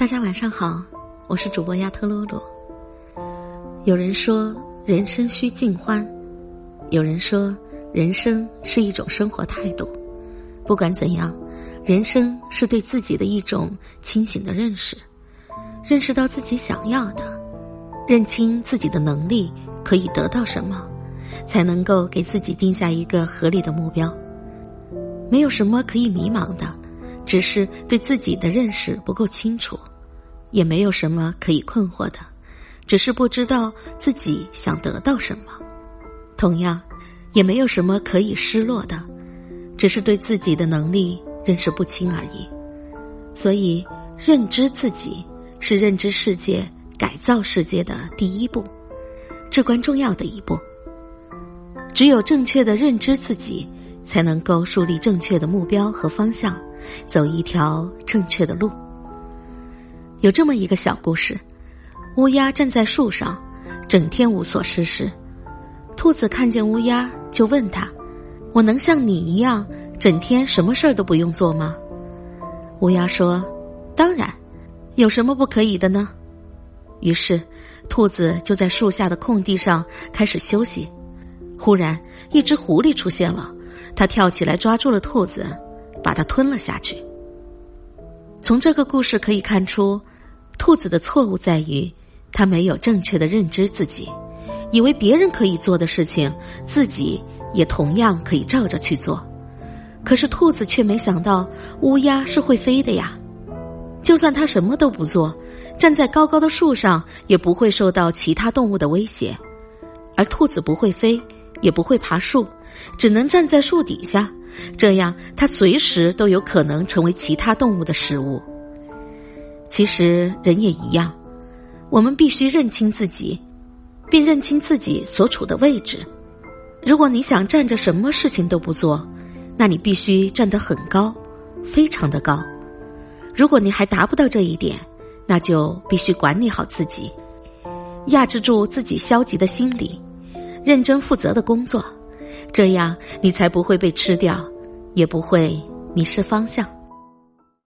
大家晚上好，我是主播亚特洛洛。有人说人生需尽欢，有人说人生是一种生活态度。不管怎样，人生是对自己的一种清醒的认识，认识到自己想要的，认清自己的能力可以得到什么，才能够给自己定下一个合理的目标。没有什么可以迷茫的。只是对自己的认识不够清楚，也没有什么可以困惑的，只是不知道自己想得到什么。同样，也没有什么可以失落的，只是对自己的能力认识不清而已。所以，认知自己是认知世界、改造世界的第一步，至关重要的一步。只有正确的认知自己，才能够树立正确的目标和方向。走一条正确的路。有这么一个小故事：乌鸦站在树上，整天无所事事。兔子看见乌鸦，就问他：“我能像你一样，整天什么事儿都不用做吗？”乌鸦说：“当然，有什么不可以的呢？”于是，兔子就在树下的空地上开始休息。忽然，一只狐狸出现了，它跳起来抓住了兔子。把它吞了下去。从这个故事可以看出，兔子的错误在于，他没有正确的认知自己，以为别人可以做的事情，自己也同样可以照着去做。可是兔子却没想到，乌鸦是会飞的呀，就算它什么都不做，站在高高的树上，也不会受到其他动物的威胁。而兔子不会飞，也不会爬树，只能站在树底下。这样，它随时都有可能成为其他动物的食物。其实，人也一样，我们必须认清自己，并认清自己所处的位置。如果你想站着什么事情都不做，那你必须站得很高，非常的高。如果你还达不到这一点，那就必须管理好自己，压制住自己消极的心理，认真负责的工作。这样，你才不会被吃掉，也不会迷失方向。